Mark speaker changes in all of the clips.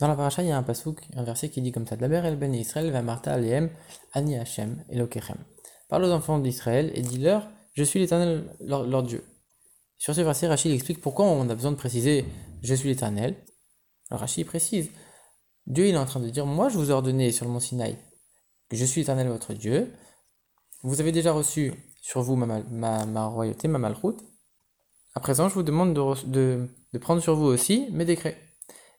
Speaker 1: Dans la paracha, il y a un pasouk, un verset qui dit comme ça Daber el ben Israël va Marta aleem ani Hashem elokechem. Parle aux enfants d'Israël et dis-leur Je suis l'éternel, leur, Dieu. Sur ce verset, Rachid explique pourquoi on a besoin de préciser Je suis l'éternel. Alors Rachid précise Dieu il est en train de dire Moi je vous ai ordonné sur le mont Sinaï que je suis l'éternel votre Dieu. Vous avez déjà reçu sur vous ma, ma, ma royauté, ma malroute. À présent, je vous demande de, prendre sur vous aussi mes décrets.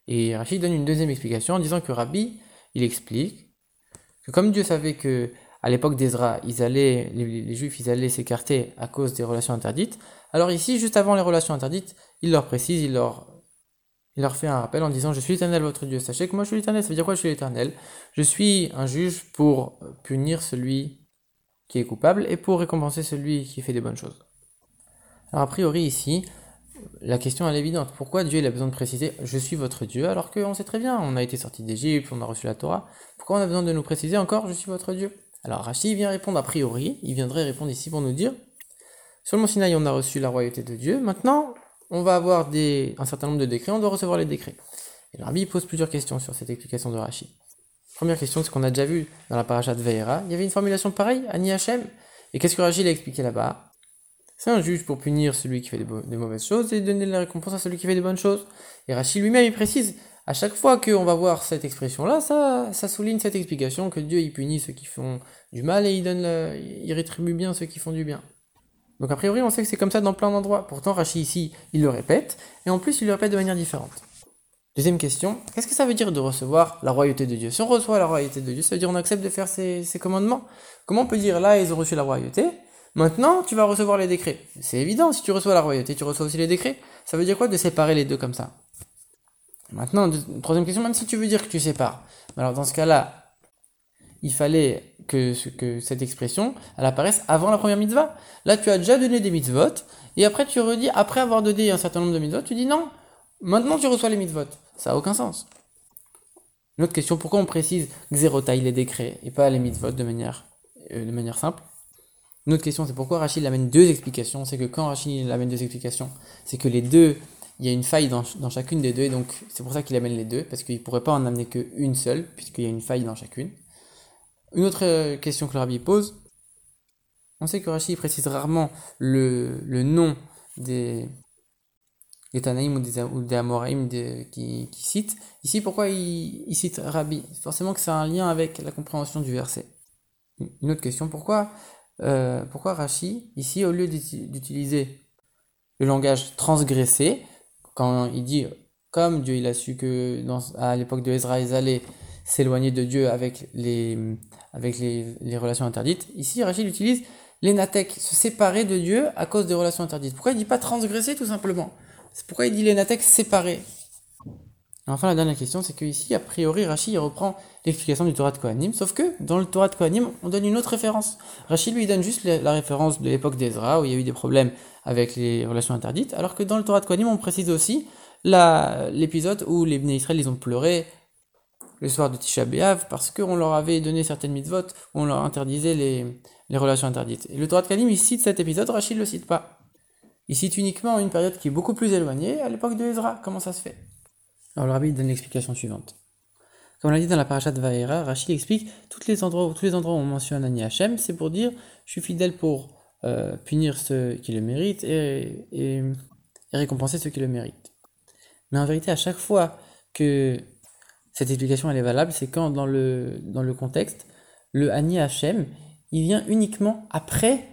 Speaker 1: Et Rachid donne une deuxième explication en disant que Rabbi, il explique que comme Dieu savait que à l'époque d'Ezra, les, Juifs, ils allaient s'écarter à cause des relations interdites. Alors ici, juste avant les relations interdites, il leur précise, il leur fait un rappel en disant Je suis l'éternel, votre Dieu. Sachez que moi je suis l'éternel. Ça veut dire quoi Je suis l'éternel? Je suis un juge pour punir celui qui est coupable et pour récompenser celui qui fait des bonnes choses. Alors a priori ici, la question est évidente. Pourquoi Dieu il a besoin de préciser je suis votre Dieu alors qu'on sait très bien, on a été sorti d'Égypte, on a reçu la Torah. Pourquoi on a besoin de nous préciser encore je suis votre Dieu Alors Rachid vient répondre a priori, il viendrait répondre ici pour nous dire sur le Sinaï on a reçu la royauté de Dieu, maintenant on va avoir un certain nombre de décrets, on doit recevoir les décrets. Et le pose plusieurs questions sur cette explication de Rachid. Première question, c'est qu'on a déjà vu dans la paracha de Veira, il y avait une formulation pareille, Ani Hashem. Et qu'est-ce que Rachid a expliqué là-bas? C'est un juge pour punir celui qui fait des, mauvaises choses et donner la récompense à celui qui fait des bonnes choses. Et Rachid lui-même, il précise, à chaque fois qu'on va voir cette expression-là, ça, ça souligne cette explication que Dieu, il punit ceux qui font du mal et il, donne il rétribue bien ceux qui font du bien. Donc a priori, on sait que c'est comme ça dans plein d'endroits. Pourtant, Rachid ici, il le répète, et en plus, il le répète de manière différente. Deuxième question, qu'est-ce que ça veut dire de recevoir la royauté de Dieu? Si on reçoit la royauté de Dieu, ça veut dire qu'on accepte de faire ses, ses commandements. Comment on peut dire là, ils ont reçu la royauté? Maintenant, tu vas recevoir les décrets. C'est évident, si tu reçois la royauté, tu reçois aussi les décrets. Ça veut dire quoi de séparer les deux comme ça? Maintenant, troisième question, même si tu veux dire que tu sépares. Alors dans ce cas-là, il fallait que, cette expression, elle apparaisse avant la première mitzvah. Là, tu as déjà donné des mitzvot, et après tu redis, après avoir donné un certain nombre de mitzvot, tu dis non, maintenant tu reçois les mitzvot. Ça n'a aucun sens. Une autre question, pourquoi on précise xérotaille les décrets et pas les mitzvot de manière, euh, de manière simple? Une autre question, c'est pourquoi Rachid amène deux explications? C'est que quand Rachid amène deux explications, c'est que les deux, il y a une faille dans, chacune des deux, et donc c'est pour ça qu'il amène les deux, parce qu'il ne pourrait pas en amener qu'une seule, puisqu'il y a une faille dans chacune. Une autre euh, question que le rabbi pose, on sait que Rachid précise rarement le, nom des, des Tanaïm ou des, ou Amoraïm qui. Ici, pourquoi il, il cite Rabbi? Forcément que c'est un lien avec la compréhension du verset. Une autre question, pourquoi euh, pourquoi Rashi, ici, au lieu d'utiliser le langage transgressé, quand il dit, comme Dieu il a su que dans, à l'époque de Ezra, ils allaient s'éloigner de Dieu avec les, avec les, relations interdites, ici Rachid utilise l'énatek, se séparer de Dieu à cause des relations interdites. Pourquoi il dit pas transgresser tout simplement? Pourquoi il dit l'énatek séparer enfin, la dernière question, c'est que ici, a priori, Rachid reprend l'explication du Torah de Kohanim, sauf que dans le Torah de Kohanim, on donne une autre référence. Rachid lui donne juste la, référence de l'époque d'Ezra, où il y a eu des problèmes avec les relations interdites, alors que dans le Torah de Kohanim, on précise aussi l'épisode où les Bnei Israël, ils ont pleuré le soir de Tisha B'Av, parce qu'on leur avait donné certaines mitzvot, on leur interdisait les, les relations interdites. Et le Torah de Kohanim, il cite cet épisode, Rachid ne le cite pas. Il cite uniquement une période qui est beaucoup plus éloignée, à l'époque de Ezra. Comment ça se fait? Alors le rabbi donne l'explication suivante. Comme on l'a dit dans la paracha de Vaera, Rachid explique tous les endroits, tous les endroits où on mentionne Ani Hachem, c'est pour dire je suis fidèle pour euh, punir ceux qui le méritent et, récompenser ceux qui le méritent. Mais en vérité, à chaque fois que cette explication est valable, c'est quand dans le, dans le contexte, le Ani Hachem, il vient uniquement après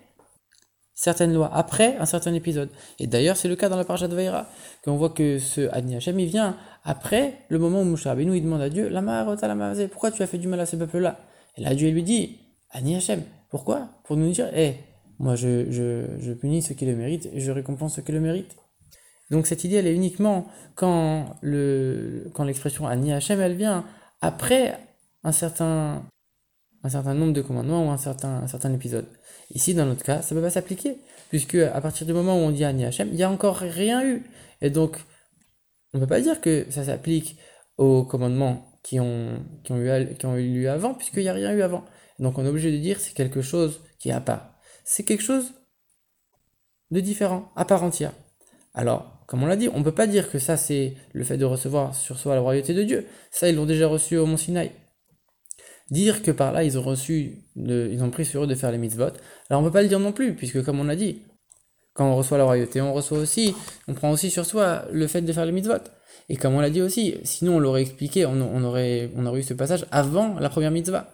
Speaker 1: certaines lois, après un certain épisode. Et d'ailleurs, c'est le cas dans la paracha de Vaera, qu'on voit que ce Ani Hachem, il vient après le moment où Moshe Rabbeinu il demande à Dieu, pourquoi tu as fait du mal à ces peuples-là? Et là, Dieu lui dit, Ani Hashem, pourquoi? Pour nous dire, hé, moi je, je, punis ceux qui le méritent et je récompense ceux qui le méritent. Donc cette idée, elle est uniquement quand le quand l'expression Ani Hashem, elle vient après un certain, un certain nombre de commandements ou un certain, un certain épisode. Ici, dans notre cas, ça ne peut pas s'appliquer, puisque à partir du moment où on dit Ani Hashem, il n'y a encore rien eu. Et donc, on ne peut pas dire que ça s'applique aux commandements qui ont, qui ont, eu, qui ont eu lieu avant, puisqu'il n'y a rien eu avant. Donc on est obligé de dire c'est quelque chose qui est à part. C'est quelque chose de différent, à part entière. Alors, comme on l'a dit, on ne peut pas dire que ça c'est le fait de recevoir sur soi la royauté de Dieu. Ça, ils l'ont déjà reçu au Mont Sinaï. Dire que par là, ils ont reçu, ils ont pris sur eux de faire les mitzvot. Alors on ne peut pas le dire non plus, puisque comme on l'a dit, quand on reçoit la royauté, on reçoit aussi, on prend aussi sur soi le fait de faire les mitzvot. Et comme on l'a dit aussi, sinon on l'aurait expliqué, on, aurait, on aurait eu ce passage avant la première mitzvah.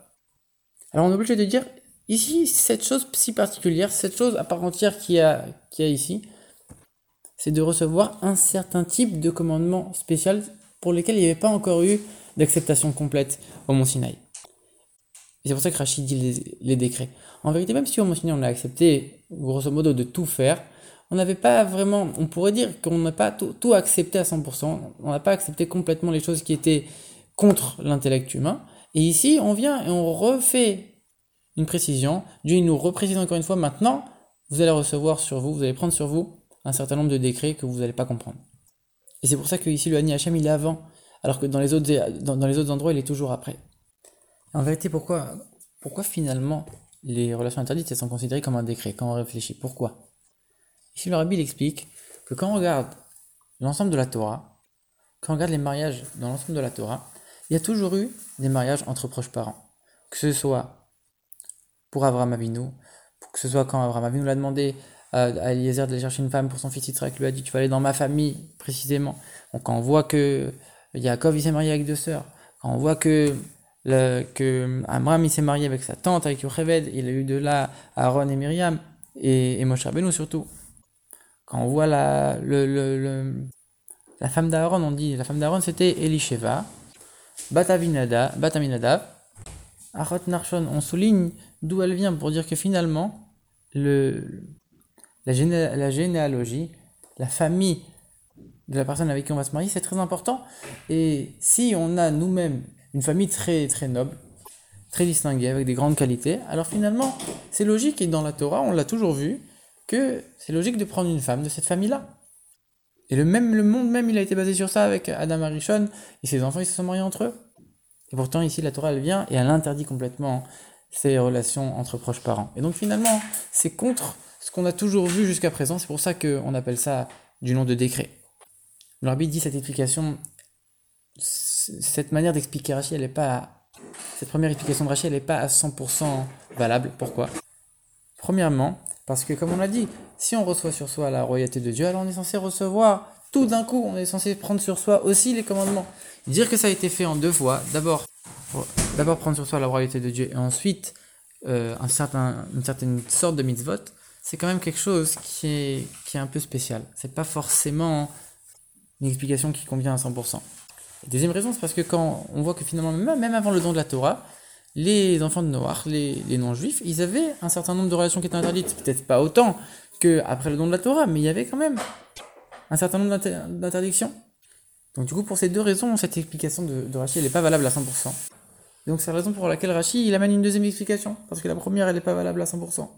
Speaker 1: Alors on est obligé de dire, ici, cette chose si particulière, cette chose à part entière qu'il y a, qui a ici, c'est de recevoir un certain type de commandement spécial pour lesquels il n'y avait pas encore eu d'acceptation complète au Mont Sinaï. Et c'est pour ça que Rachid dit les, décrets. En vérité, même si Sinaï on a accepté, grosso modo, de tout faire, on n'avait pas vraiment, on pourrait dire qu'on n'a pas tout, accepté à 100%, on n'a pas accepté complètement les choses qui étaient contre l'intellect humain. Et ici, on vient et on refait une précision. Dieu nous reprécise encore une fois, maintenant, vous allez recevoir sur vous, vous allez prendre sur vous un certain nombre de décrets que vous n'allez pas comprendre. Et c'est pour ça que ici, le Hani Hachem, il est avant, alors que dans les autres, dans, les autres endroits, il est toujours après. En vérité, pourquoi, finalement les relations interdites elles sont considérées comme un décret quand on réfléchit? Pourquoi? Ici, le rabbi explique que quand on regarde l'ensemble de la Torah, quand on regarde les mariages dans l'ensemble de la Torah, il y a toujours eu des mariages entre proches parents. Que ce soit pour Abraham Avinu, que ce soit quand Abraham Avinu l'a demandé à, Eliezer d'aller chercher une femme pour son fils Yitzhak, lui a dit tu vas aller dans ma famille précisément. Quand on voit que Yaakov s'est marié avec deux sœurs, quand on voit que le, que Amram il s'est marié avec sa tante, avec Yocheved, il a eu de là Aaron et Myriam, et, et Moshe Rabbeinu surtout. Quand on voit la, le, la femme d'Aaron, on dit, la femme d'Aaron c'était Elisheva, Batavinada, Bataminadav, Arot Narshon, on souligne d'où elle vient pour dire que finalement, le, la, la généalogie, la famille de la personne avec qui on va se marier, c'est très important. Et si on a nous-mêmes une famille très très noble, très distinguée, avec des grandes qualités, alors finalement, c'est logique, et dans la Torah, on l'a toujours vu, que c'est logique de prendre une femme de cette famille-là. Et le, même, le monde même, il a été basé sur ça avec Adam Arishon, et ses enfants, ils se sont mariés entre eux. Et pourtant, ici, la Torah, elle vient et elle interdit complètement ces relations entre proches parents. Et donc, finalement, c'est contre ce qu'on a toujours vu jusqu'à présent. C'est pour ça qu'on appelle ça du nom de décret. Le dit cette explication, cette manière d'expliquer Rachid, elle pas. Cette première explication de Rachid, elle n'est pas à 100% valable. Pourquoi? Premièrement, parce que, comme on l'a dit, si on reçoit sur soi la royauté de Dieu, alors on est censé recevoir tout d'un coup, on est censé prendre sur soi aussi les commandements. Dire que ça a été fait en deux fois, d'abord, d'abord prendre sur soi la royauté de Dieu et ensuite euh, une certaine sorte de mitzvot, c'est quand même quelque chose qui est, qui est un peu spécial. C'est pas forcément une explication qui convient à 100%. Deuxième raison, c'est parce que quand on voit que finalement, même avant le don de la Torah, les enfants de Noach, les, non-juifs, ils avaient un certain nombre de relations qui étaient interdites. Peut-être pas autant qu'après le don de la Torah, mais il y avait quand même un certain nombre d'interdictions. Donc du coup, pour ces deux raisons, cette explication de, Rachid, n'est pas valable à 100%. donc c'est la raison pour laquelle Rachid, il amène une deuxième explication, parce que la première, elle n'est pas valable à 100%.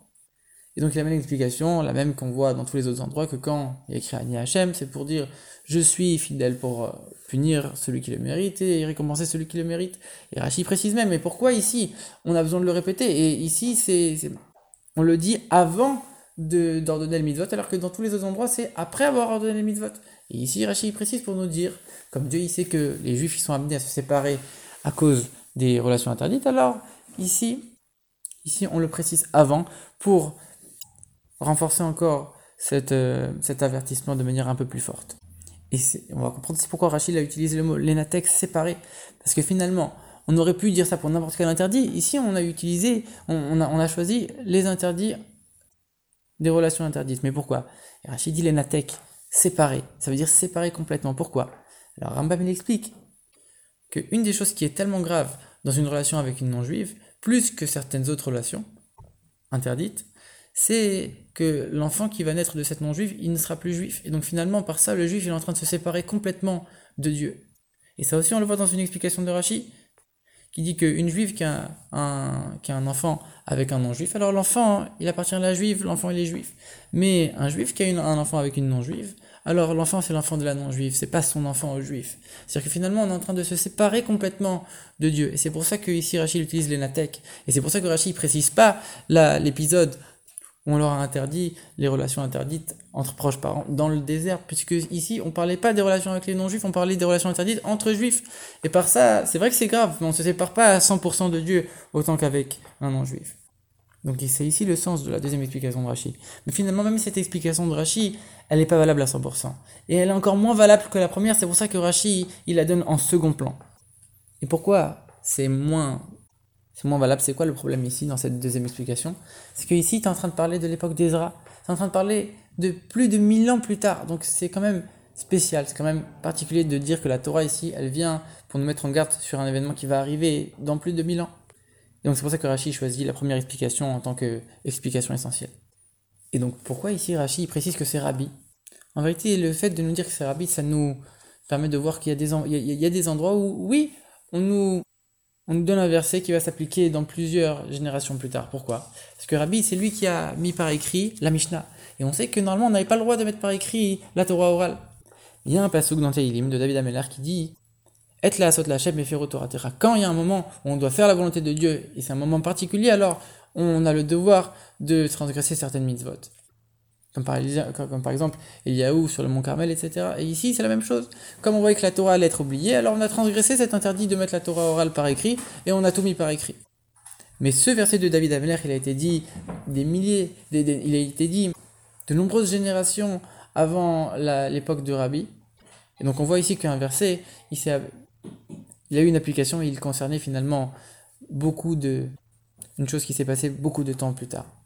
Speaker 1: Et donc il amène une explication, la même qu'on voit dans tous les autres endroits, que quand il y a écrit Ani Hachem, c'est pour dire je suis fidèle pour euh, punir celui qui le mérite et récompenser celui qui le mérite. Et Rachid précise même, mais pourquoi ici on a besoin de le répéter? Et ici, c'est, on le dit avant d'ordonner le mitzvot, alors que dans tous les autres endroits, c'est après avoir ordonné le mitzvot. Et ici, Rachid précise pour nous dire, comme Dieu il sait que les juifs ils sont amenés à se séparer à cause des relations interdites, alors ici, ici on le précise avant pour renforcer encore euh, cet avertissement de manière un peu plus forte. Et on va comprendre pourquoi Rachid a utilisé le mot l'énatex séparé. Parce que finalement, on aurait pu dire ça pour n'importe quel interdit. Ici, on a utilisé, on, a, on a, choisi les interdits des relations interdites. Mais pourquoi? Rachid dit l'énatex séparé. Ça veut dire séparé complètement. Pourquoi? Alors Rambam il explique qu'une des choses qui est tellement grave dans une relation avec une non-juive, plus que certaines autres relations interdites, c'est que l'enfant qui va naître de cette non-juive, il ne sera plus juif. Et donc finalement, par ça, le juif il est en train de se séparer complètement de Dieu. Et ça aussi, on le voit dans une explication de Rachi, qui dit qu'une juive qui a, un, qui a un enfant avec un non-juif, alors l'enfant, il appartient à la juive, l'enfant il est juif. Mais un juif qui a un enfant avec une non-juive, alors l'enfant c'est l'enfant de la non-juive, c'est pas son enfant au juif. C'est-à-dire que finalement on est en train de se séparer complètement de Dieu. Et c'est pour ça que ici Rachid utilise les. Et c'est pour ça que Rachid précise pas l'épisode on leur a interdit les relations interdites entre proches parents dans le désert, puisque ici on parlait pas des relations avec les non-juifs, on parlait des relations interdites entre juifs. Et par ça, c'est vrai que c'est grave, mais on se sépare pas à 100% de Dieu autant qu'avec un non-juif. Donc c'est ici le sens de la deuxième explication de Rashi. Mais finalement, même cette explication de Rashi, elle n'est pas valable à 100%. Et elle est encore moins valable que la première, c'est pour ça que Rashi, il la donne en second plan. Et pourquoi c'est moins, c'est moins valable C'est quoi le problème ici dans cette deuxième explication? C'est que ici, tu es en train de parler de l'époque d'Ezra, tu es en train de parler de plus de 1000 ans plus tard. Donc c'est quand même spécial, c'est quand même particulier de dire que la Torah ici, elle vient pour nous mettre en garde sur un événement qui va arriver dans plus de 1000 ans. Et donc c'est pour ça que Rashi choisit la première explication en tant qu'explication essentielle. Et donc pourquoi ici Rashi précise que c'est Rabbi? En vérité, le fait de nous dire que c'est Rabbi, ça nous permet de voir qu'il y, il y a des endroits où, oui, on nous, on nous donne un verset qui va s'appliquer dans plusieurs générations plus tard. Pourquoi? Parce que Rabbi, c'est lui qui a mis par écrit la Mishnah. Et on sait que normalement, on n'avait pas le droit de mettre par écrit la Torah orale. Il y a un passage dans Teilim de David Ameller qui dit être la la et Quand il y a un moment où on doit faire la volonté de Dieu, et c'est un moment particulier, alors on a le devoir de transgresser certaines mitzvot. Comme par, comme par exemple Eliaou sur le mont Carmel, etc. Et ici, c'est la même chose. Comme on voyait que la Torah allait être oubliée, alors on a transgressé cet interdit de mettre la Torah orale par écrit, et on a tout mis par écrit. Mais ce verset de David Ameler, il a été dit des milliers, il a été dit de nombreuses générations avant l'époque de Rabbi. Et donc on voit ici qu'un verset, il il a eu une application et il concernait finalement beaucoup de. une chose qui s'est passée beaucoup de temps plus tard.